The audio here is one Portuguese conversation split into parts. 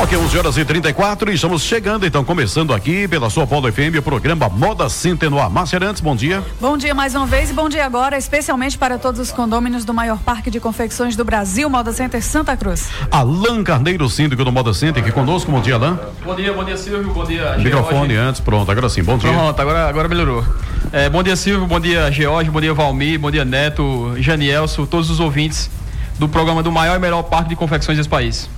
Ok, 11 horas e 34 e estamos chegando, então, começando aqui pela sua Polo FM, o programa Moda Center no ar. Márcia Arantes, bom dia. Bom dia mais uma vez e bom dia agora, especialmente para todos os condôminos do maior parque de confecções do Brasil, Moda Center Santa Cruz. Alain Carneiro, síndico do Moda Center, aqui conosco. Bom dia, Alain. Bom dia, bom dia, Silvio. Bom dia, George. Microfone antes, pronto, agora sim, bom dia. Pronto, agora, agora melhorou. É, bom dia, Silvio. Bom dia, George. Bom dia, Valmir. Bom dia, Neto, Janielso, todos os ouvintes do programa do maior e melhor parque de confecções desse país.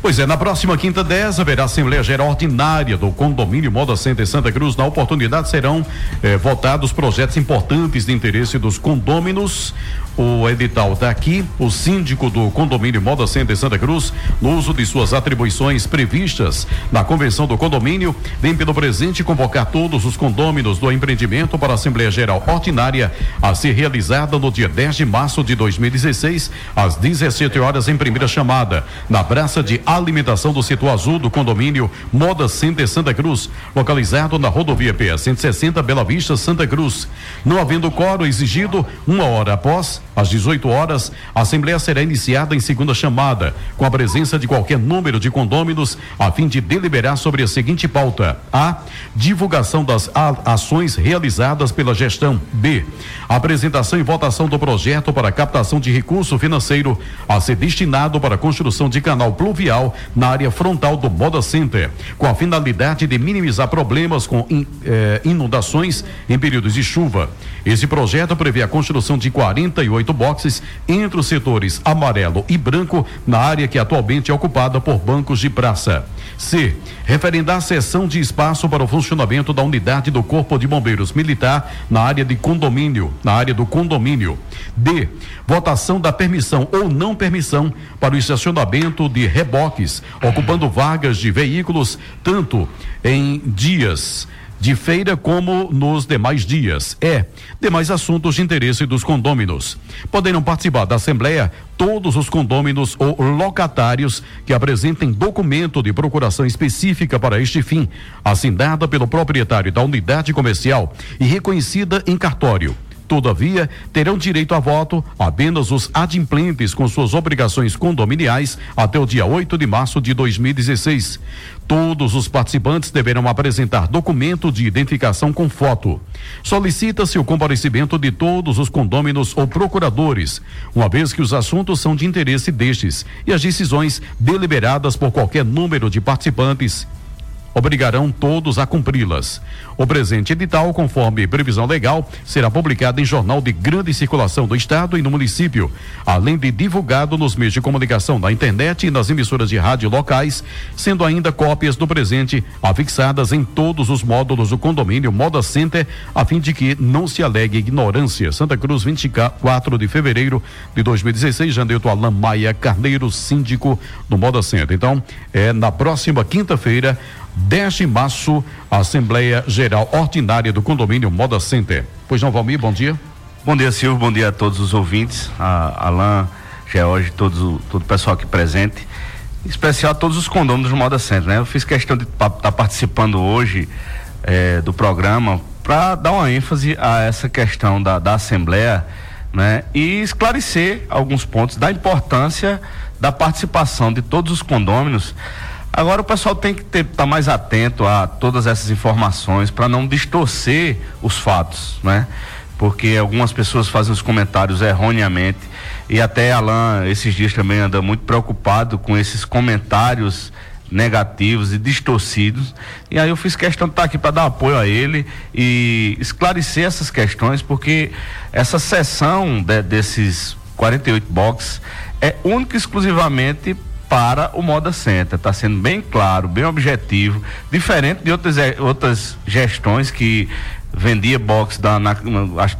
Pois é, na próxima quinta 10 haverá Assembleia Geral Ordinária do Condomínio Moda Center Santa Cruz. Na oportunidade serão eh, votados projetos importantes de interesse dos condôminos. O edital está aqui, o síndico do condomínio Moda Center Santa Cruz, no uso de suas atribuições previstas na convenção do condomínio, vem pelo presente convocar todos os condôminos do empreendimento para a Assembleia Geral Ordinária a ser realizada no dia 10 de março de 2016, às 17 horas em primeira chamada, na praça de alimentação do setor azul do condomínio Moda Center Santa Cruz, localizado na rodovia PA 160 Bela Vista, Santa Cruz. Não havendo coro exigido, uma hora após, às 18 horas, a Assembleia será iniciada em segunda chamada, com a presença de qualquer número de condôminos, a fim de deliberar sobre a seguinte pauta: A. Divulgação das ações realizadas pela gestão. B. Apresentação e votação do projeto para captação de recurso financeiro a ser destinado para a construção de canal pluvial na área frontal do Moda Center, com a finalidade de minimizar problemas com in, eh, inundações em períodos de chuva. Esse projeto prevê a construção de 48 boxes entre os setores amarelo e branco na área que atualmente é ocupada por bancos de praça. C. Referendar cessão de espaço para o funcionamento da unidade do Corpo de Bombeiros Militar na área de condomínio, na área do condomínio. D. Votação da permissão ou não permissão para o estacionamento de reboques, ocupando vagas de veículos, tanto em dias de feira como nos demais dias. É, demais assuntos de interesse dos condôminos. Poderão participar da Assembleia todos os condôminos ou locatários que apresentem documento de procuração específica para este fim, assinada pelo proprietário da unidade comercial e reconhecida em cartório. Todavia, terão direito a voto apenas os adimplentes com suas obrigações condominiais até o dia 8 de março de 2016. Todos os participantes deverão apresentar documento de identificação com foto. Solicita-se o comparecimento de todos os condôminos ou procuradores, uma vez que os assuntos são de interesse destes e as decisões deliberadas por qualquer número de participantes obrigarão todos a cumpri-las. O presente edital, conforme previsão legal, será publicado em jornal de grande circulação do Estado e no município, além de divulgado nos meios de comunicação na internet e nas emissoras de rádio locais, sendo ainda cópias do presente afixadas em todos os módulos do condomínio Moda Center, a fim de que não se alegue ignorância. Santa Cruz, 24 de fevereiro de 2016, Jandeito Alain Maia Carneiro, síndico do Moda Center. Então, é na próxima quinta-feira, 10 de março, a Assembleia Geral Ordinária do Condomínio Moda Center. Pois não, Valmir, bom dia. Bom dia, Silvio, bom dia a todos os ouvintes, a Alain, George, todos, todo o pessoal aqui presente, em especial a todos os condôminos do Moda Center, né? Eu fiz questão de estar tá participando hoje eh, do programa para dar uma ênfase a essa questão da, da Assembleia, né? E esclarecer alguns pontos da importância da participação de todos os condôminos Agora o pessoal tem que estar tá mais atento a todas essas informações para não distorcer os fatos, né? Porque algumas pessoas fazem os comentários erroneamente e até Alan esses dias também anda muito preocupado com esses comentários negativos e distorcidos. E aí eu fiz questão de estar tá aqui para dar apoio a ele e esclarecer essas questões, porque essa sessão de, desses 48 boxes é única e exclusivamente para o Moda Center. Está sendo bem claro, bem objetivo, diferente de outras, eh, outras gestões que vendia box da, na,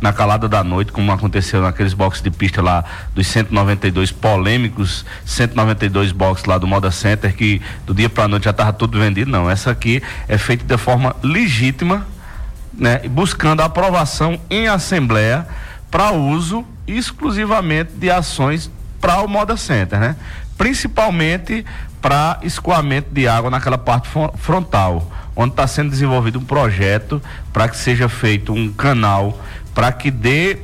na, calada da noite, como aconteceu naqueles boxes de pista lá dos 192 polêmicos, 192 boxes lá do Moda Center, que do dia para a noite já estava tudo vendido. Não, essa aqui é feita de forma legítima, né, buscando aprovação em assembleia para uso exclusivamente de ações para o Moda Center, né? Principalmente para escoamento de água naquela parte frontal, onde está sendo desenvolvido um projeto para que seja feito um canal para que dê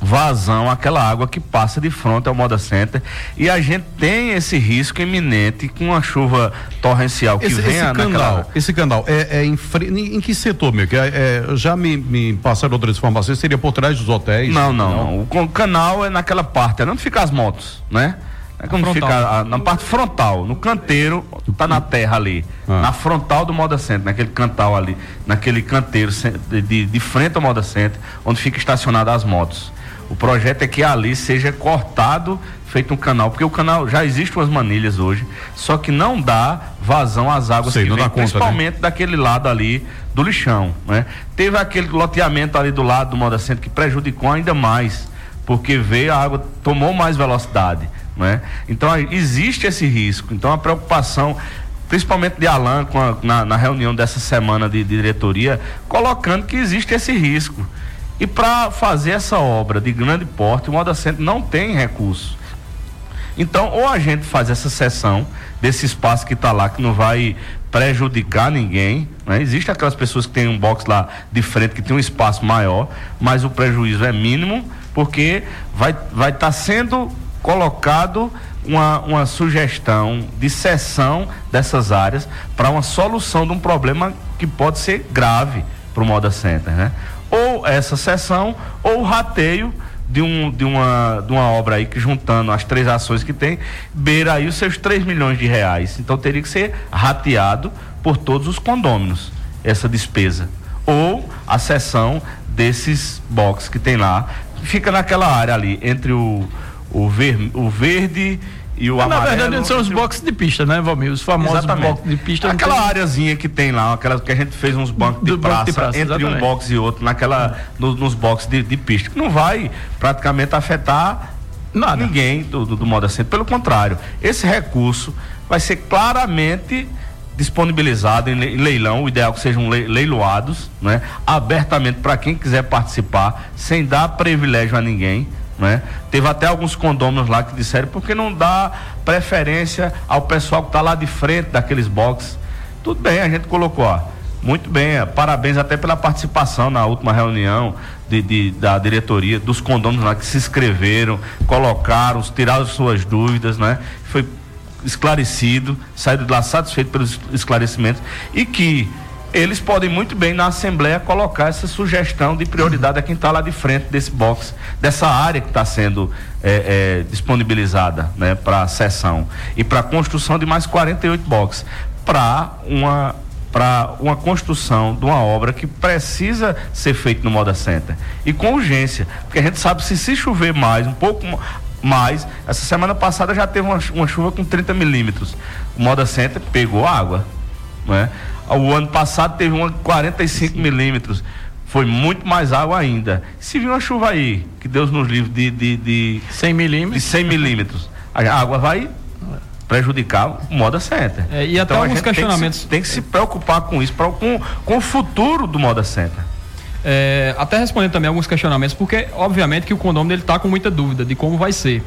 vazão àquela água que passa de frente ao Moda Center e a gente tem esse risco iminente com uma chuva torrencial que esse, venha esse naquela... canal, esse canal é, é em, em, que setor, meu? Que é, é, já me, me passaram outras informações, seria por trás dos hotéis? Não, não, não. O, o canal é naquela parte, é onde ficam as motos, né? É quando fica a, na parte frontal, no canteiro, tá na terra ali. Ah. Na frontal do Moda Center, naquele cantal ali, naquele canteiro de, de, de frente ao Moda Center, onde fica estacionadas as motos. O projeto é que ali seja cortado, feito um canal, porque o canal já existe umas manilhas hoje, só que não dá vazão às águas Sei, que vem, conta, principalmente né? daquele lado ali do lixão, né? Teve aquele loteamento ali do lado do Moda Centro que prejudicou ainda mais, porque veio a água tomou mais velocidade, né? Então existe esse risco. Então a preocupação principalmente de Alan a, na, na, reunião dessa semana de, de diretoria, colocando que existe esse risco. E para fazer essa obra de grande porte, o Moda Centro não tem recurso. Então, ou a gente faz essa sessão desse espaço que está lá, que não vai prejudicar ninguém. Né? Existem aquelas pessoas que têm um box lá de frente, que tem um espaço maior, mas o prejuízo é mínimo, porque vai estar vai tá sendo colocado uma, uma sugestão de cessão dessas áreas para uma solução de um problema que pode ser grave para o Moda Center. Né? ou essa sessão ou o rateio de, um, de, uma, de uma obra aí que juntando as três ações que tem, beira aí os seus 3 milhões de reais. Então teria que ser rateado por todos os condôminos essa despesa. Ou a sessão desses boxes que tem lá. Fica naquela área ali, entre o, o, ver, o verde e o amarelo. Na verdade, são os boxes de pista, né, Valmir? Os famosos boxes de pista. Aquela tem... areazinha que tem lá, aquela que a gente fez uns bancos de, praça, de praça, entre exatamente. um box e outro, naquela, no, nos boxes de, de, pista, que não vai praticamente afetar Nada. ninguém do, do, do modo assim. Pelo contrário, esse recurso vai ser claramente disponibilizado em leilão, o ideal é que sejam leiloados, né? abertamente para quem quiser participar, sem dar privilégio a ninguém né? Teve até alguns condôminos lá que disseram porque não dá preferência ao pessoal que está lá de frente daqueles boxes. Tudo bem, a gente colocou, ó, muito bem, é, parabéns até pela participação na última reunião de, de, da diretoria, dos condôminos lá que se inscreveram, colocaram, tiraram suas dúvidas, né? Foi esclarecido, saíram de lá satisfeito pelos esclarecimentos e que eles podem muito bem na Assembleia colocar essa sugestão de prioridade a quem está lá de frente desse box, dessa área que está sendo é, é, disponibilizada né, para a sessão e para a construção de mais 48 boxes para uma para uma construção de uma obra que precisa ser feita no Moda Center e com urgência, porque a gente sabe se se chover mais, um pouco mais, essa semana passada já teve uma, uma chuva com 30 milímetros, o Moda Center pegou água, né? O ano passado teve uma 45 milímetros. Foi muito mais água ainda. Se vir uma chuva aí, que Deus nos livre de, de, de 100 milímetros, de 100 milímetros, a água vai prejudicar o Moda Center. É, e até então, alguns questionamentos. Tem que, se, tem que, se, preocupar com isso, com, com o futuro do Moda Center. É, até respondendo também alguns questionamentos, porque obviamente que o condomínio está com muita dúvida de como vai ser.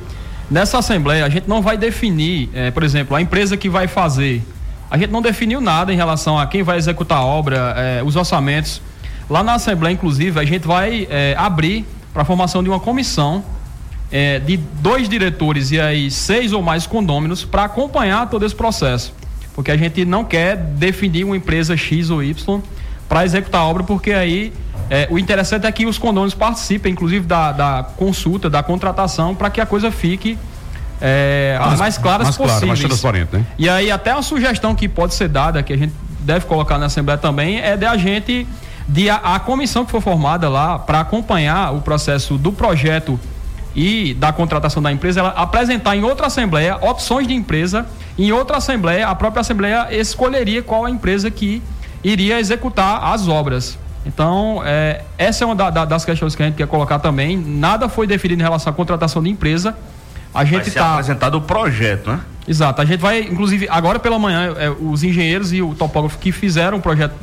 Nessa assembleia a gente não vai definir, é, por exemplo, a empresa que vai fazer a gente não definiu nada em relação a quem vai executar a obra, eh, os orçamentos. Lá na Assembleia, inclusive, a gente vai eh, abrir para a formação de uma comissão eh, de dois diretores e aí seis ou mais condôminos para acompanhar todo esse processo. Porque a gente não quer definir uma empresa X ou Y para executar a obra, porque aí o interessante é que os condôminos participem, inclusive, da, da consulta, da contratação, para que a coisa fique é, as mais claras mais possíveis. Claro, mais transparente, né? E aí até uma sugestão que pode ser dada, que a gente deve colocar na Assembleia também, é de a gente, de a, a comissão que for formada lá para acompanhar o processo do projeto e da contratação da empresa, ela apresentar em outra Assembleia opções de empresa, em outra Assembleia, a própria Assembleia escolheria qual a empresa que iria executar as obras. Então, é, essa é uma da, da, das questões que a gente quer colocar também. Nada foi definido em relação à contratação de empresa a gente está apresentado o projeto, né? Exato. A gente vai, inclusive, agora pela manhã, é, os engenheiros e o topógrafo que fizeram o projeto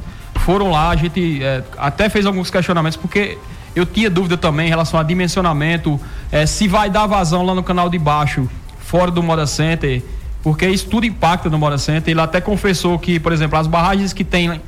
foram lá. A gente é, até fez alguns questionamentos porque eu tinha dúvida também em relação a dimensionamento, é, se vai dar vazão lá no canal de baixo, fora do Moda Center. porque isso tudo impacta no Moda Center. Ele até confessou que, por exemplo, as barragens que tem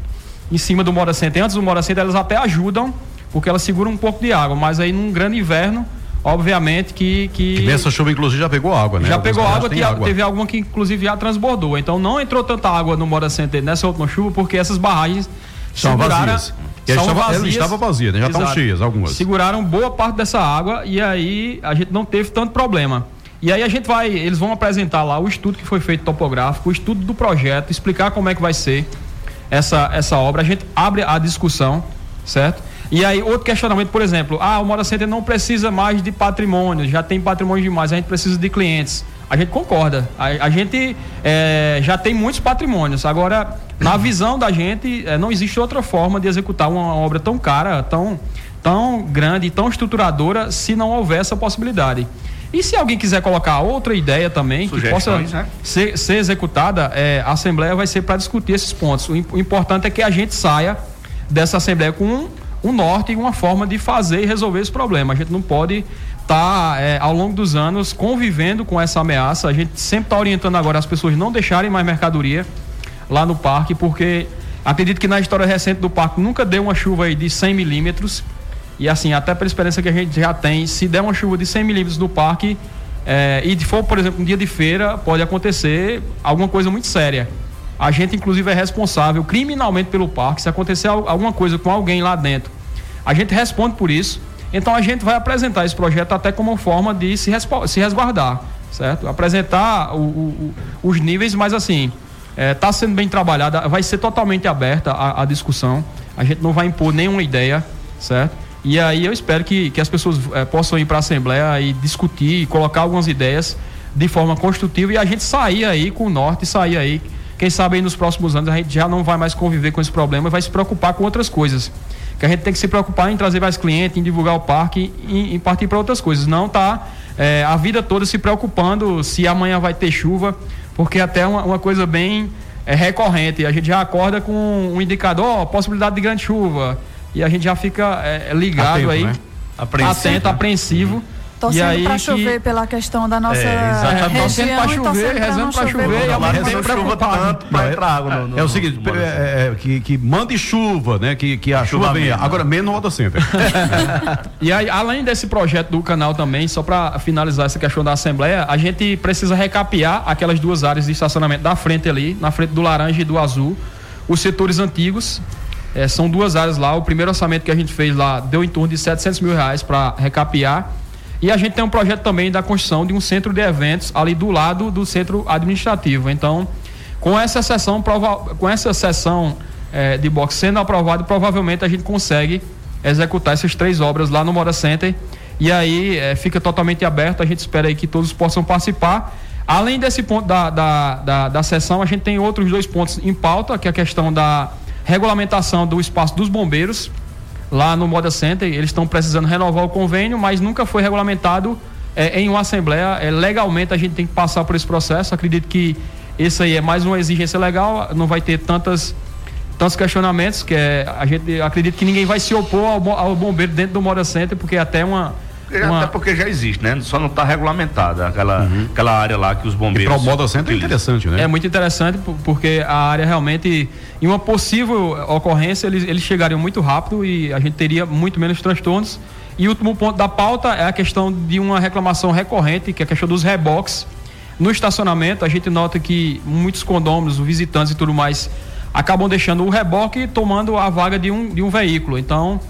em cima do Moda Center, antes do Moda Center, elas até ajudam, porque elas seguram um pouco de água, mas aí num grande inverno, obviamente que. que... nessa chuva, inclusive, já pegou água, né? Já pegou água, água, teve alguma que inclusive já transbordou. Então não entrou tanta água no Moda Center nessa última chuva, porque essas barragens são vazias. E são estava, vazias, estava vazia, né? já estavam cheias algumas. Seguraram boa parte dessa água e aí a gente não teve tanto problema. E aí a gente vai, eles vão apresentar lá o estudo que foi feito topográfico, o estudo do projeto, explicar como é que vai ser essa, essa obra. A gente abre a discussão, certo? E aí, outro questionamento, por exemplo, ah, o Moda Center não precisa mais de patrimônio, já tem patrimônio demais, a gente precisa de clientes. A gente concorda. A, a gente é, já tem muitos patrimônios. Agora, na visão da gente, é, não existe outra forma de executar uma obra tão cara, tão, tão grande, tão estruturadora, se não houver essa possibilidade. E se alguém quiser colocar outra ideia também que possa né? ser, ser, executada, é, a Assembleia vai ser para discutir esses pontos. O, o, importante é que a gente saia dessa Assembleia com um, um, norte e uma forma de fazer e resolver esse problema. A gente não pode estar, tá, é, ao longo dos anos, convivendo com essa ameaça. A gente sempre está orientando agora as pessoas não deixarem mais mercadoria lá no parque, porque acredito que na história recente do parque nunca deu uma chuva de 100 milímetros e assim, até pela experiência que a gente já tem, se der uma chuva de 100 milímetros no parque, é, e for, por exemplo, um dia de feira, pode acontecer alguma coisa muito séria. A gente, inclusive, é responsável criminalmente pelo parque. Se acontecer alguma coisa com alguém lá dentro, a gente responde por isso. Então, a gente vai apresentar esse projeto até como forma de se, se resguardar, certo? Apresentar o, o, os níveis, mas assim, está é, tá sendo bem trabalhada, vai ser totalmente aberta a, a discussão. A gente não vai impor nenhuma ideia, certo? E aí eu espero que, que as pessoas é, possam ir para a Assembleia e discutir e colocar algumas ideias de forma construtiva e a gente sair aí com o norte, sair aí. Quem sabe aí nos próximos anos a gente já não vai mais conviver com esse problema e vai se preocupar com outras coisas. Que a gente tem que se preocupar em trazer mais clientes, em divulgar o parque, em, em partir para outras coisas. Não tá é, a vida toda se preocupando se amanhã vai ter chuva, porque até uma, uma coisa bem é, recorrente. A gente já acorda com um indicador, ó, possibilidade de grande chuva e a gente já fica é, ligado Atento, aí, né? apreensivo, atento, né? apreensivo. Uhum. Torcendo para chover que... pela questão da nossa é, exatamente. Torcendo para chover, rezando para chover, e ao mesmo tempo preocupado. Para entrar água no, no, É o seguinte, é, é, que, que mande chuva, né? Que, que a, a chuva, chuva venha. Agora, menos no Roda Center. e aí, além desse projeto do canal também, só para finalizar essa questão da Assembleia, a gente precisa recapear aquelas duas áreas de estacionamento da frente ali, na frente do laranja e do azul, os setores antigos, é, são duas áreas lá. O primeiro orçamento que a gente fez lá deu em torno de 700 mil reais para recapear. E a gente tem um projeto também da construção de um centro de eventos ali do lado do centro administrativo. Então, com essa sessão, com essa sessão é, de boxe sendo aprovada, provavelmente a gente consegue executar essas três obras lá no Mora Center. E aí é, fica totalmente aberto. A gente espera aí que todos possam participar. Além desse ponto da, da, da, da sessão, a gente tem outros dois pontos em pauta, que é a questão da regulamentação do espaço dos bombeiros lá no Moda Center. Eles estão precisando renovar o convênio, mas nunca foi regulamentado é, em uma assembleia. É, legalmente a gente tem que passar por esse processo. Acredito que isso aí é mais uma exigência legal. Não vai ter tantas tantos questionamentos que é, a gente acredita que ninguém vai se opor ao, ao bombeiro dentro do Moda Center porque é até uma uma... Até porque já existe, né? Só não está regulamentada aquela, uhum. aquela área lá que os bombeiros. E para o modo centro é interessante, né? É muito interessante porque a área realmente, em uma possível ocorrência, eles, eles chegariam muito rápido e a gente teria muito menos transtornos. E o último ponto da pauta é a questão de uma reclamação recorrente, que é a questão dos reboques. No estacionamento, a gente nota que muitos condôminos, visitantes e tudo mais, acabam deixando o reboque tomando a vaga de um, de um veículo. Então,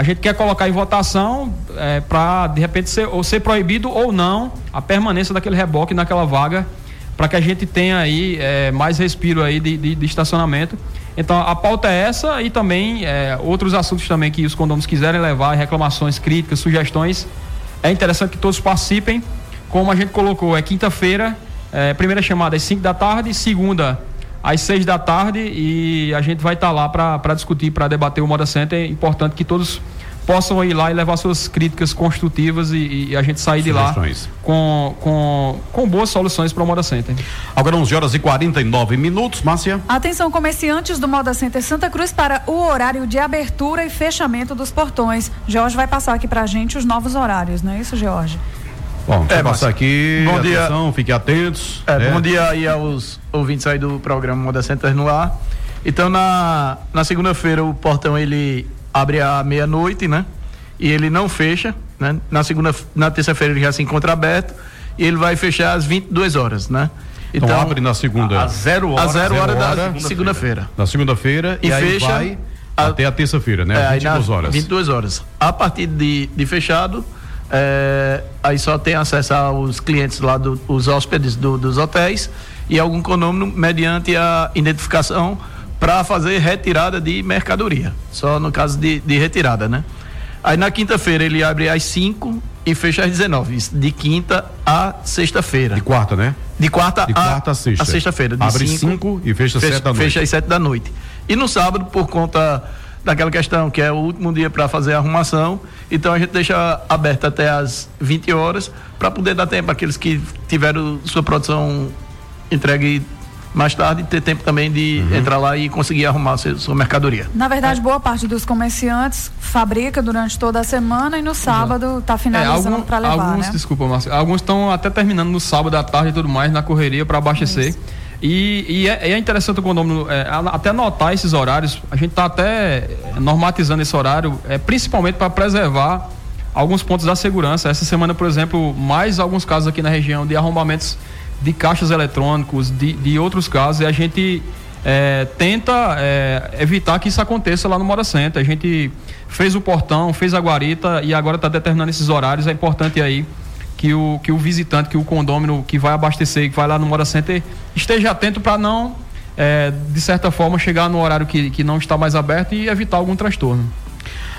a gente quer colocar em votação é, para, de repente, ser, ou ser proibido ou não a permanência daquele reboque naquela vaga, para que a gente tenha aí é, mais respiro aí de, de, de, estacionamento. Então, a pauta é essa e também é, outros assuntos também que os condomínios quiserem levar, reclamações, críticas, sugestões. É interessante que todos participem. Como a gente colocou, é quinta-feira, é, primeira chamada às 5 da tarde, segunda às seis da tarde e a gente vai estar tá lá para discutir, para debater o Moda Center. É importante que todos possam ir lá e levar suas críticas construtivas e, e a gente sair de lá com, com, com boas soluções para o Moda Center. Agora 11 horas e 49 minutos, Márcia. Atenção comerciantes do Moda Center Santa Cruz para o horário de abertura e fechamento dos portões. Jorge vai passar aqui para a gente os novos horários, não é isso, Jorge? Bom, é, passar aqui. Bom dia. Atenção, fiquem atentos. É, né? Bom dia. Fiquem Fiquem atentos. Bom dia aí aos ouvintes aí do programa Moda Center no ar. Então, na, na segunda-feira, o portão ele abre à meia-noite, né? E ele não fecha, né? Na segunda, na terça-feira ele já se encontra aberto e ele vai fechar às 22 horas, né? Então, então abre na segunda. A zero hora. A zero hora, hora da segunda-feira. na segunda-feira e, e fecha vai a, até a terça-feira, né? É, 22 horas. 22 horas. A partir de, de fechado, é, aí só tem acesso aos clientes lá, do, os hóspedes do, dos hotéis e algum condomínio mediante a identificação para fazer retirada de mercadoria. Só no caso de, de retirada, né? Aí na quinta-feira ele abre às 5 e fecha às 19. De quinta a sexta-feira. De quarta, né? De quarta, de quarta a, a sexta. sexta-feira. Abre 5 e fecha às 7 da noite. Fecha às 7 da noite. E no sábado, por conta daquela questão que é o último dia para fazer a arrumação. Então a gente deixa aberto até as 20 horas para poder dar tempo àqueles que tiveram sua produção entregue mais tarde ter tempo também de uhum. entrar lá e conseguir arrumar sua, sua mercadoria. Na verdade, é. boa parte dos comerciantes fabrica durante toda a semana e no sábado está finalizando é, para levar. Alguns, né? desculpa, Márcio, alguns estão até terminando no sábado à tarde e tudo mais na correria para abastecer. Isso. E, e é, é, interessante o condomínio é, até notar esses horários. A gente está até normatizando esse horário, é, principalmente para preservar alguns pontos da segurança. Essa semana, por exemplo, mais alguns casos aqui na região de arrombamentos de caixas eletrônicos, de, de outros casos, e a gente é, tenta é, evitar que isso aconteça lá no Mora Center. A gente fez o portão, fez a guarita e agora está determinando esses horários. É importante aí que o, que o visitante, que o condômino que vai abastecer, que vai lá no Mora Center, esteja atento para não, é, de certa forma, chegar no horário que, que não está mais aberto e evitar algum transtorno.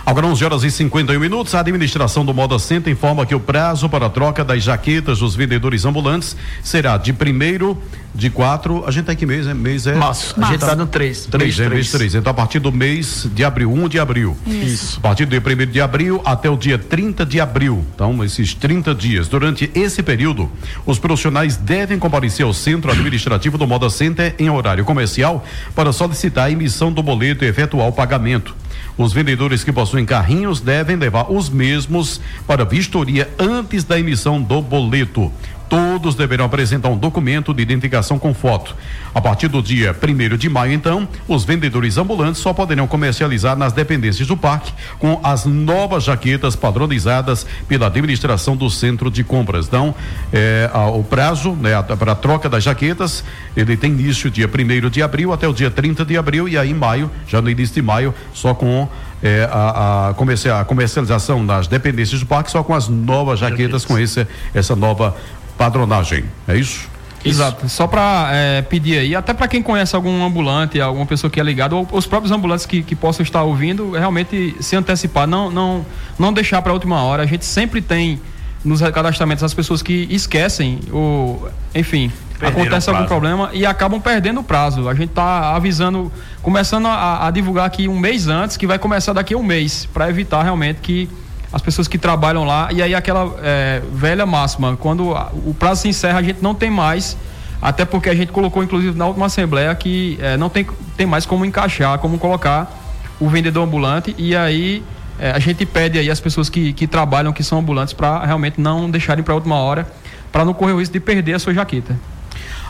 Agora 11 horas e 51 minutos, a administração do Moda Center informa que o prazo para a troca das jaquetas dos vendedores ambulantes será de primeiro de quatro, a gente tá em que mês, é? Mês é? Março. A gente tá no três. Três, é mês três. Então a partir do mês de abril, 1 um de abril. Isso. A partir do dia primeiro de abril até o dia 30 de abril. Então, esses 30 dias. Durante esse período, os profissionais devem comparecer ao centro administrativo do Moda Center em horário comercial para solicitar a emissão do boleto e efetuar o pagamento. Os vendedores que possuem carrinhos devem levar os mesmos para vistoria antes da emissão do boleto. Todos deverão apresentar um documento de identificação com foto. A partir do dia 1 de maio, então, os vendedores ambulantes só poderão comercializar nas dependências do parque com as novas jaquetas padronizadas pela administração do centro de compras. Então, é, a, o prazo né, para a troca das jaquetas, ele tem início dia 1 de abril até o dia 30 de abril, e aí em maio, já no início de maio, só com é, a, a, a, comercialização nas dependências do parque só com as novas jaquetas, jaquetas. com esse, essa nova padronagem. É isso? Exato. Só para é, pedir aí, até para quem conhece algum ambulante, alguma pessoa que é ligada, ou os próprios ambulantes que, que possam estar ouvindo, realmente se antecipar, não, não, não deixar para a última hora. A gente sempre tem nos cadastramentos as pessoas que esquecem, ou, enfim, Perderam acontece algum problema e acabam perdendo o prazo. A gente está avisando, começando a, a divulgar aqui um mês antes, que vai começar daqui a um mês, para evitar realmente que as pessoas que trabalham lá. E aí aquela é, velha máxima, quando o prazo se encerra, a gente não tem mais, até porque a gente colocou, inclusive, na última assembleia, que é, não tem, tem mais como encaixar, como colocar o vendedor ambulante, e aí é, a gente pede aí as pessoas que, que trabalham, que são ambulantes, para realmente não deixarem para a última hora, para não correr o risco de perder a sua jaqueta.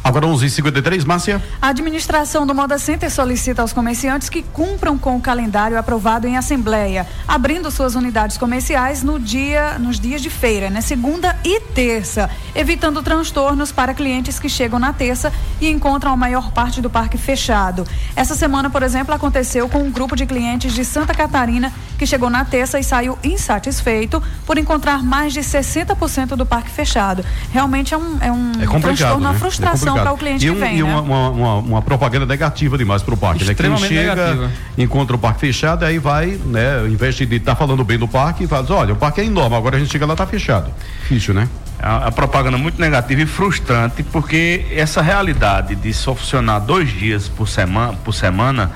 Agora 11:53, Márcia. A administração do Moda Center solicita aos comerciantes que cumpram com o calendário aprovado em assembleia, abrindo suas unidades comerciais no dia, nos dias de feira, né, segunda e terça, evitando transtornos para clientes que chegam na terça e encontram a maior parte do parque fechado. Essa semana, por exemplo, aconteceu com um grupo de clientes de Santa Catarina que chegou na terça e saiu insatisfeito por encontrar mais de 60% do parque fechado. Realmente é um, é um é transtorno, né? uma frustração é para o cliente e um, que vem. E né? uma, uma, uma, propaganda negativa demais para o parque. Né? Quem chega, negativa. encontra o parque fechado, aí vai, né? Em vez de estar tá falando bem do parque, fala, olha, o parque é enorme, agora a gente chega lá está fechado. Difícil, né? A, a, propaganda muito negativa e frustrante, porque essa realidade de só funcionar dois dias por semana, por semana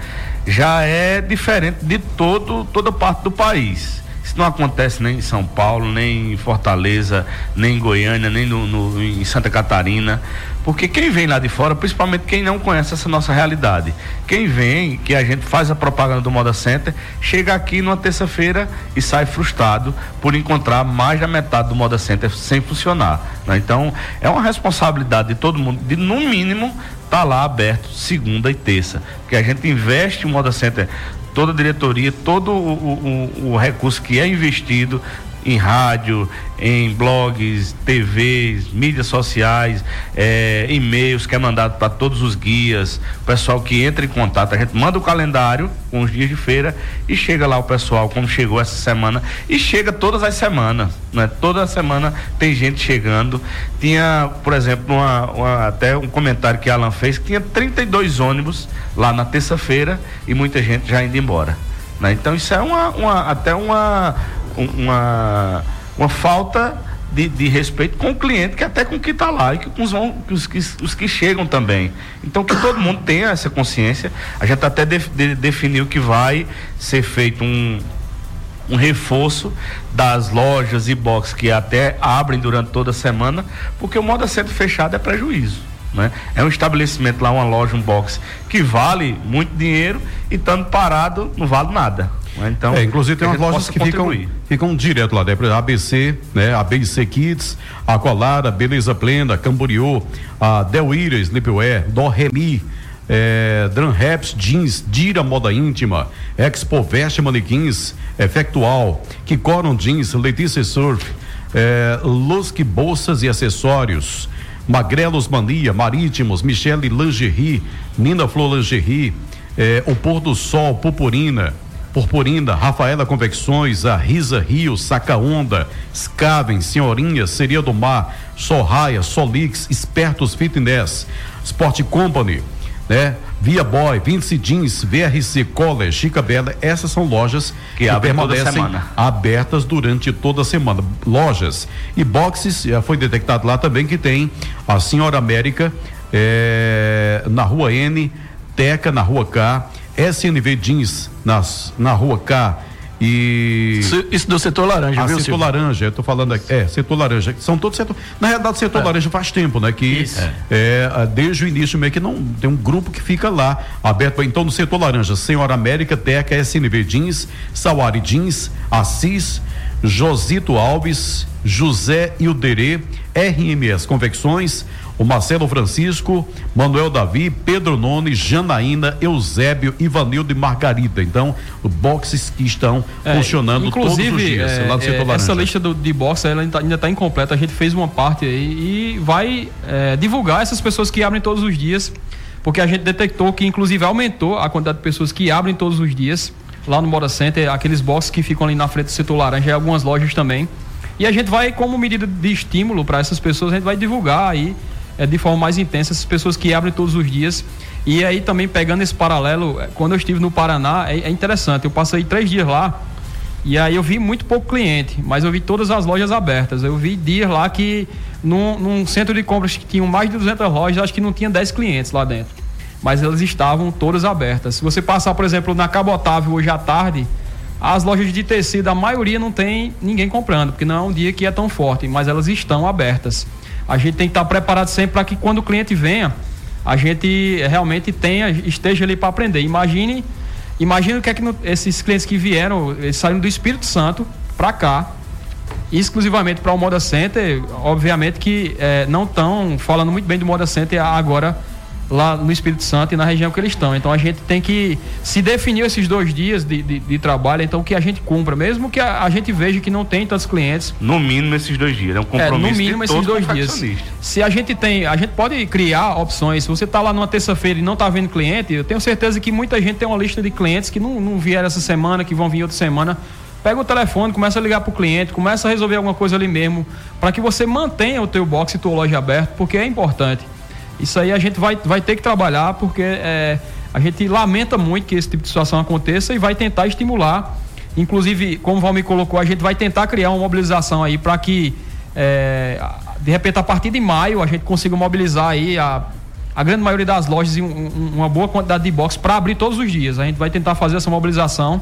já é diferente de todo, toda parte do país. Isso não acontece nem em São Paulo, nem em Fortaleza, nem em Goiânia, nem no, no, em Santa Catarina. Porque quem vem lá de fora, principalmente quem não conhece essa nossa realidade, quem vem, que a gente faz a propaganda do Moda Center, chega aqui numa terça-feira e sai frustrado por encontrar mais da metade do Moda Center sem funcionar. Né? Então, é uma responsabilidade de todo mundo, de no mínimo estar tá lá aberto segunda e terça. Porque a gente investe em Moda Center toda a diretoria, todo o, o, o recurso que é investido em rádio, em blogs, TVs, mídias sociais, é, e-mails que é mandado para todos os guias, o pessoal que entra em contato, a gente manda o calendário com os dias de feira e chega lá o pessoal, como chegou essa semana, e chega todas as semanas, né? Toda semana tem gente chegando. Tinha, por exemplo, uma, uma, até um comentário que Alan fez, que tinha 32 ônibus lá na terça-feira e muita gente já indo embora. Né? Então isso é uma, uma até uma uma, uma falta de, de, respeito com o cliente, que até com quem está lá e que com os, os, os, os, que chegam também. Então que todo mundo tenha essa consciência. A gente até de, de, definiu que vai ser feito um, um reforço das lojas e boxes que até abrem durante toda a semana, porque o modo sendo fechado é prejuízo. Né? É um estabelecimento lá, uma loja, um box que vale muito dinheiro e estando parado não vale nada. Então, é, inclusive tem umas lojas que ficam, ficam direto lá, né? ABC, né? ABC Kids, Aqualara, Beleza Plena, Camboriú, a Del Ira, Sleepwear, Do Remi, é, Drum Raps, Jeans, Dira Moda Íntima, Expo Veste Manequins, Efectual, Kikoron Jeans, Letícia Surf, é, Lusque Bolsas e Acessórios, Magrelos Mania, Marítimos, Michele Lingerie, Nina Flor Lingerie, é, O Pôr do Sol, Purpurina, Purpurinda, Rafaela Convecções, a Risa Rio, Saca Onda, Scaven, Senhorinha, Seria do Mar, Sorraia, Solix, Espertos Fitness, Sport Company, né? Via Boy, Vince Jeans, VRC College, Chica Bela, essas são lojas que, que permanecem abertas durante toda a semana. Lojas e boxes, já foi detectado lá também que tem a Senhora América é, na Rua N, Teca na Rua K, SNV Jeans nas, na rua K e. Isso do setor laranja, ah, viu, setor Silvio? laranja, eu tô falando aqui. É, setor laranja. São todos setor. Na realidade, setor é. laranja faz tempo, né? Que Isso. é, desde o início meio que não tem um grupo que fica lá aberto. Então, no setor laranja, Senhora América, Teca, SNV Jeans, Sawari Jeans, Assis, Josito Alves, José Ilderê, RMS Convecções, o Marcelo Francisco, Manuel Davi, Pedro None, Janaína, Eusébio, Ivanildo e Margarida. Então, boxes que estão é, funcionando todos os dias. É, lá setor é, essa lista do, de boxes ela ainda está incompleta. A gente fez uma parte aí e vai é, divulgar essas pessoas que abrem todos os dias, porque a gente detectou que inclusive aumentou a quantidade de pessoas que abrem todos os dias lá no Moda Center, aqueles boxes que ficam ali na frente do setor laranja e algumas lojas também. E a gente vai, como medida de estímulo para essas pessoas, a gente vai divulgar aí é, de forma mais intensa essas pessoas que abrem todos os dias. E aí também pegando esse paralelo, é, quando eu estive no Paraná, é, é interessante. Eu passei três dias lá e aí eu vi muito pouco cliente, mas eu vi todas as lojas abertas. Eu vi dias lá que num, num centro de compras que tinham mais de 200 lojas, acho que não tinha 10 clientes lá dentro. Mas elas estavam todas abertas. Se você passar, por exemplo, na Cabotável hoje à tarde, as lojas de tecido, a maioria não tem ninguém comprando, porque não é um dia que é tão forte, mas elas estão abertas a gente tem que estar preparado sempre para que quando o cliente venha, a gente realmente tenha, esteja ali para aprender. Imagine, imagine o que é que no, esses clientes que vieram, eles saíram do Espírito Santo para cá, exclusivamente para o Moda Center, obviamente que é, não estão falando muito bem do Moda Center agora lá no Espírito Santo e na região que eles estão. Então a gente tem que se definir esses dois dias de, de, de trabalho, então que a gente cumpra, mesmo que a, a, gente veja que não tem tantos clientes. No mínimo esses dois dias, é um compromisso. É, no mínimo esses dois dias. Se a gente tem, a gente pode criar opções. Se você está lá numa terça-feira e não está vendo cliente, eu tenho certeza que muita gente tem uma lista de clientes que não, não vieram essa semana, que vão vir outra semana pega o telefone, começa a ligar para o cliente, começa a resolver alguma coisa ali mesmo, para que você mantenha o teu box e tua loja aberta, porque é importante. Isso aí a gente vai, vai ter que trabalhar porque é, a gente lamenta muito que esse tipo de situação aconteça e vai tentar estimular. Inclusive, como o Valmir colocou, a gente vai tentar criar uma mobilização aí para que, é, de repente, a partir de maio, a gente consiga mobilizar aí a, a grande maioria das lojas e um, um, uma boa quantidade de box para abrir todos os dias. A gente vai tentar fazer essa mobilização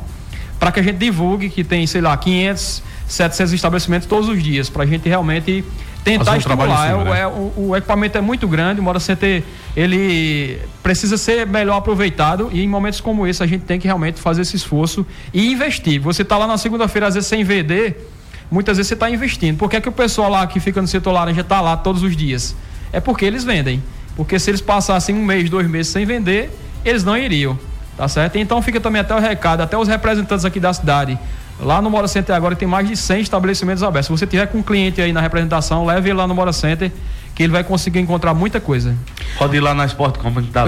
para que a gente divulgue que tem, sei lá, 500, 700 estabelecimentos todos os dias, para a gente realmente tentar um estimular. Cima, é, né? é, o, o, equipamento é muito grande, o Moda Center ele precisa ser melhor aproveitado e em momentos como esse a gente tem que realmente fazer esse esforço e investir. Você está lá na segunda-feira, às vezes sem vender, muitas vezes você está investindo. Por que, é que o pessoal lá que fica no setor laranja está lá todos os dias? É porque eles vendem. Porque se eles passassem um mês, dois meses sem vender, eles não iriam. Tá certo? Então fica também até o recado, até os representantes aqui da cidade. Lá no Mora Center agora tem mais de 100 estabelecimentos abertos. Se você tiver com um cliente aí na representação, leve ele lá no Mora Center, que ele vai conseguir encontrar muita coisa. Pode ir lá na Sport Company tá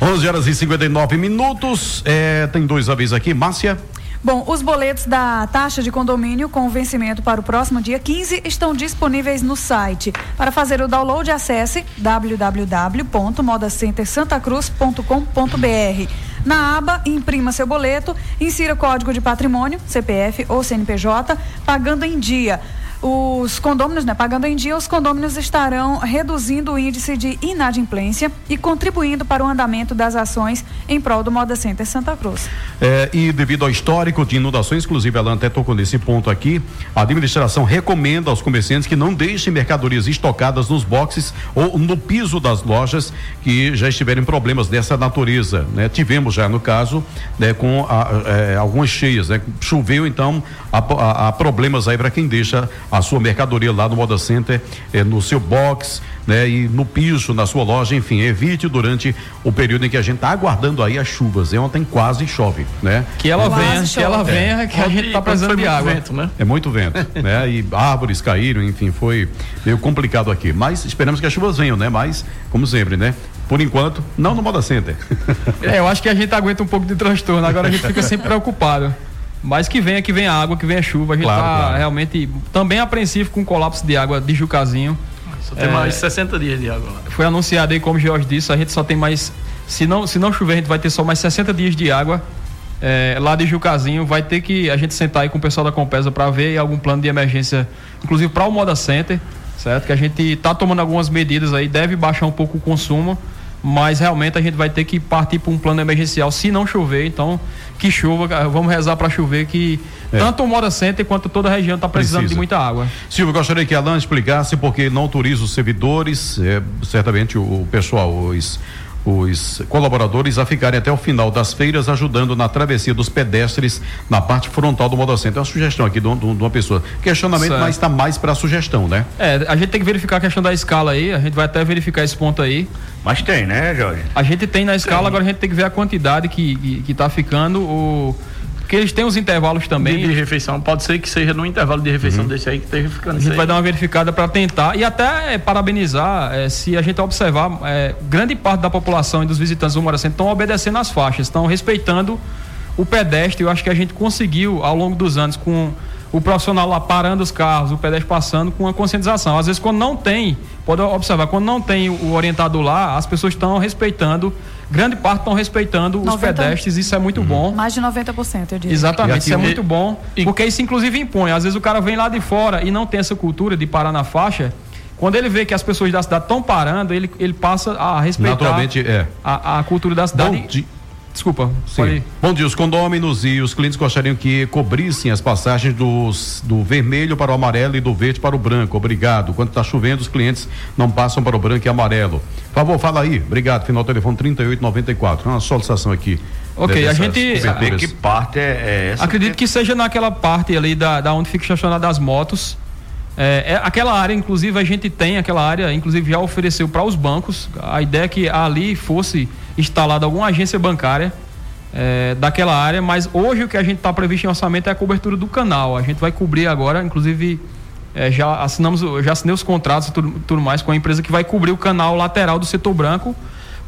11 horas e 59 minutos. É, tem dois avisos aqui. Márcia. Bom, os boletos da taxa de condomínio com vencimento para o próximo dia 15 estão disponíveis no site. Para fazer o download, acesse www.modacentersantacruz.com.br. Na aba Imprima seu boleto, insira código de patrimônio, CPF ou CNPJ, pagando em dia os condôminos, né, pagando em dia, os condôminos estarão reduzindo o índice de inadimplência e contribuindo para o andamento das ações em prol do Moda Center Santa Cruz. É, e devido ao histórico de inundações, inclusive ela até tocou nesse ponto aqui, a administração recomenda aos comerciantes que não deixem mercadorias estocadas nos boxes ou no piso das lojas que já estiverem problemas dessa natureza. Né? Tivemos já no caso né, com a, é, algumas cheias, né? choveu então há, problemas aí para quem deixa a sua mercadoria lá no Moda Center, eh, no seu box, né? E no piso, na sua loja, enfim, evite durante o período em que a gente está aguardando aí as chuvas. E ontem quase chove, né? Que ela venha, que ela venha, é. que a gente está precisando de água. Vento, né? É muito vento, né? E árvores caíram, enfim, foi meio complicado aqui. Mas esperamos que as chuvas venham, né? Mas, como sempre, né? Por enquanto, não no Moda Center. é, eu acho que a gente aguenta um pouco de transtorno, agora a gente fica sempre preocupado. Mas que venha, que venha água, que venha chuva. A gente está claro, claro. realmente também apreensivo com o colapso de água de Jucazinho. Só tem é, mais 60 dias de água lá. Foi anunciado aí, como o Jorge disse, a gente só tem mais. Se não, se não chover, a gente vai ter só mais 60 dias de água. É, lá de Jucazinho, vai ter que a gente sentar aí com o pessoal da Compesa para ver algum plano de emergência, inclusive para o Moda Center, certo? Que a gente está tomando algumas medidas aí, deve baixar um pouco o consumo mas realmente a gente vai ter que partir para um plano emergencial se não chover. Então, que chova, vamos rezar para chover que é. tanto o Mora Center quanto toda a região está precisando Precisa. de muita água. Silvio, gostaria que a Alan explicasse porque não autoriza os servidores, é, certamente o, o pessoal, os os colaboradores a ficarem até o final das feiras ajudando na travessia dos pedestres na parte frontal do Modocentro. É uma sugestão aqui de, de, de uma pessoa. Questionamento, certo. mas está mais para sugestão, né? É, a gente tem que verificar a questão da escala aí, a gente vai até verificar esse ponto aí. Mas tem, né, Jorge? A gente tem na escala, tem. agora a gente tem que ver a quantidade que, que, que tá ficando. O porque eles têm os intervalos também. De, de refeição. Pode ser que seja no intervalo de refeição uhum. desse aí que esteja ficando. A gente vai dar uma verificada para tentar e até é, parabenizar é, se a gente observar, é, grande parte da população e dos visitantes do Moracento estão obedecendo às faixas, estão respeitando o pedestre. Eu acho que a gente conseguiu ao longo dos anos com o profissional lá parando os carros, o pedestre passando com a conscientização. Às vezes quando não tem, pode observar, quando não tem o orientador lá, as pessoas estão respeitando grande parte estão respeitando 90, os pedestres, isso é muito uhum. bom. Mais de 90%, eu diria. Exatamente, isso é muito bom, e, porque isso inclusive impõe. Às vezes o cara vem lá de fora e não tem essa cultura de parar na faixa. Quando ele vê que as pessoas da cidade estão parando, ele, ele passa a respeitar Naturalmente, é. a, a cultura da cidade. Bom, Desculpa. Sim. Bom dia, os condôminos e os clientes gostariam que cobrissem as passagens dos, do vermelho para o amarelo e do verde para o branco. Obrigado. Quando está chovendo, os clientes não passam para o branco e amarelo. Por favor, fala aí. Obrigado. Final do telefone 3894. Uma solicitação aqui. Ok, a gente. Saber que parte é, é essa? Acredito que seja naquela parte ali da, da onde fica estacionada as motos. É, é, aquela área, inclusive, a gente tem aquela área, inclusive já ofereceu para os bancos. A ideia é que ali fosse instalada alguma agência bancária é, daquela área, mas hoje o que a gente está previsto em orçamento é a cobertura do canal. A gente vai cobrir agora, inclusive é, já assinamos, já assinei os contratos e tudo, tudo, mais com a empresa que vai cobrir o canal lateral do setor branco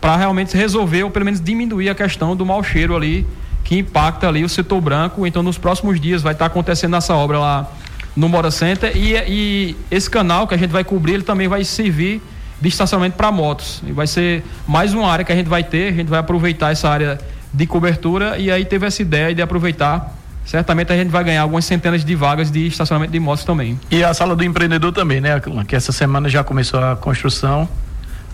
para realmente resolver ou pelo menos diminuir a questão do mau cheiro ali que impacta ali o setor branco. Então nos próximos dias vai estar tá acontecendo essa obra lá no Mora Center e, e esse canal que a gente vai cobrir ele também vai servir de estacionamento para motos. E vai ser mais uma área que a gente vai ter, a gente vai aproveitar essa área de cobertura e aí teve essa ideia de aproveitar. Certamente a gente vai ganhar algumas centenas de vagas de estacionamento de motos também. E a sala do empreendedor também, né, Que essa semana já começou a construção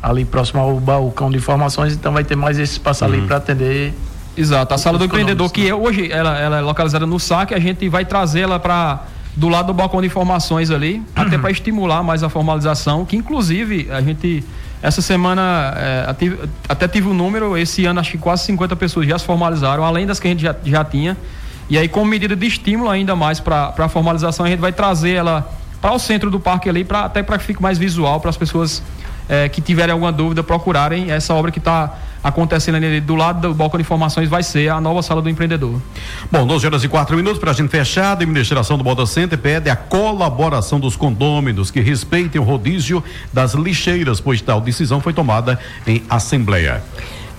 ali próximo ao balcão de informações, então vai ter mais esse espaço uhum. ali para atender Exato, a sala do empreendedor, que é, hoje ela, ela é localizada no saque, a gente vai trazê-la para do lado do balcão de informações ali, até para estimular mais a formalização, que inclusive a gente essa semana é, até tive um número, esse ano acho que quase 50 pessoas já se formalizaram, além das que a gente já, já tinha. E aí, como medida de estímulo ainda mais para a formalização, a gente vai trazer ela para o centro do parque ali, pra, até para que fique mais visual, para as pessoas é, que tiverem alguma dúvida procurarem essa obra que está acontecendo ali do lado do balcão de informações vai ser a nova sala do empreendedor. Bom, 12 horas e 4 minutos para a gente fechar. A administração do Moda Center pede a colaboração dos condôminos que respeitem o rodízio das lixeiras, pois tal decisão foi tomada em assembleia.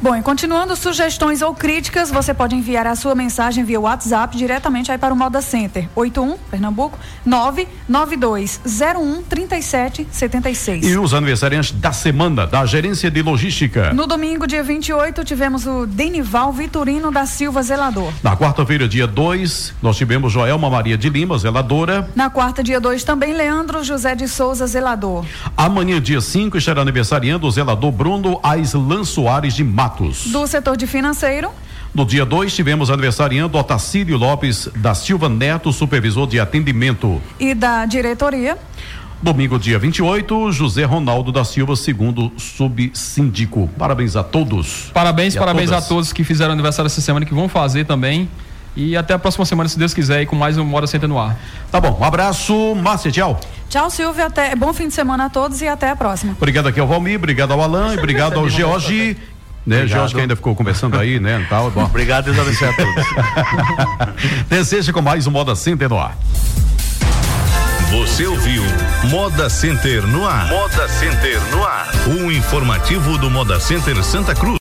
Bom, e continuando sugestões ou críticas, você pode enviar a sua mensagem via WhatsApp diretamente aí para o Moda Center. 81 Pernambuco 99201 3776. E os aniversariantes da semana da Gerência de Logística. No domingo, dia 28, tivemos o Denival Vitorino da Silva Zelador. Na quarta-feira, dia 2, nós tivemos Joelma Maria de Lima, zeladora. Na quarta, dia 2, também Leandro José de Souza, zelador. Amanhã, dia 5, estará aniversariando o zelador Bruno Aislan Soares de Mar Matos. Do setor de financeiro. No dia 2, tivemos aniversariando Otacílio Lopes da Silva Neto, supervisor de atendimento. E da diretoria. Domingo, dia 28, José Ronaldo da Silva, segundo subsíndico. Parabéns a todos. Parabéns, parabéns a, a, todos que fizeram aniversário essa semana, que vão fazer também. E até a próxima semana, se Deus quiser, e com mais um Mora Senta no Ar. Tá bom, um abraço, Márcia, tchau. Tchau, Silvio, até, bom fim de semana a todos e até a próxima. Obrigado aqui ao Valmir, obrigado ao Alan, e obrigado ao George né? Jorge que ainda ficou conversando aí, né? Tal, bom. Obrigado, Deus abençoe a todos. Deseja com mais um Moda Center no ar. Você ouviu Moda Center no ar. Moda Center no ar. Um informativo do Moda Center Santa Cruz.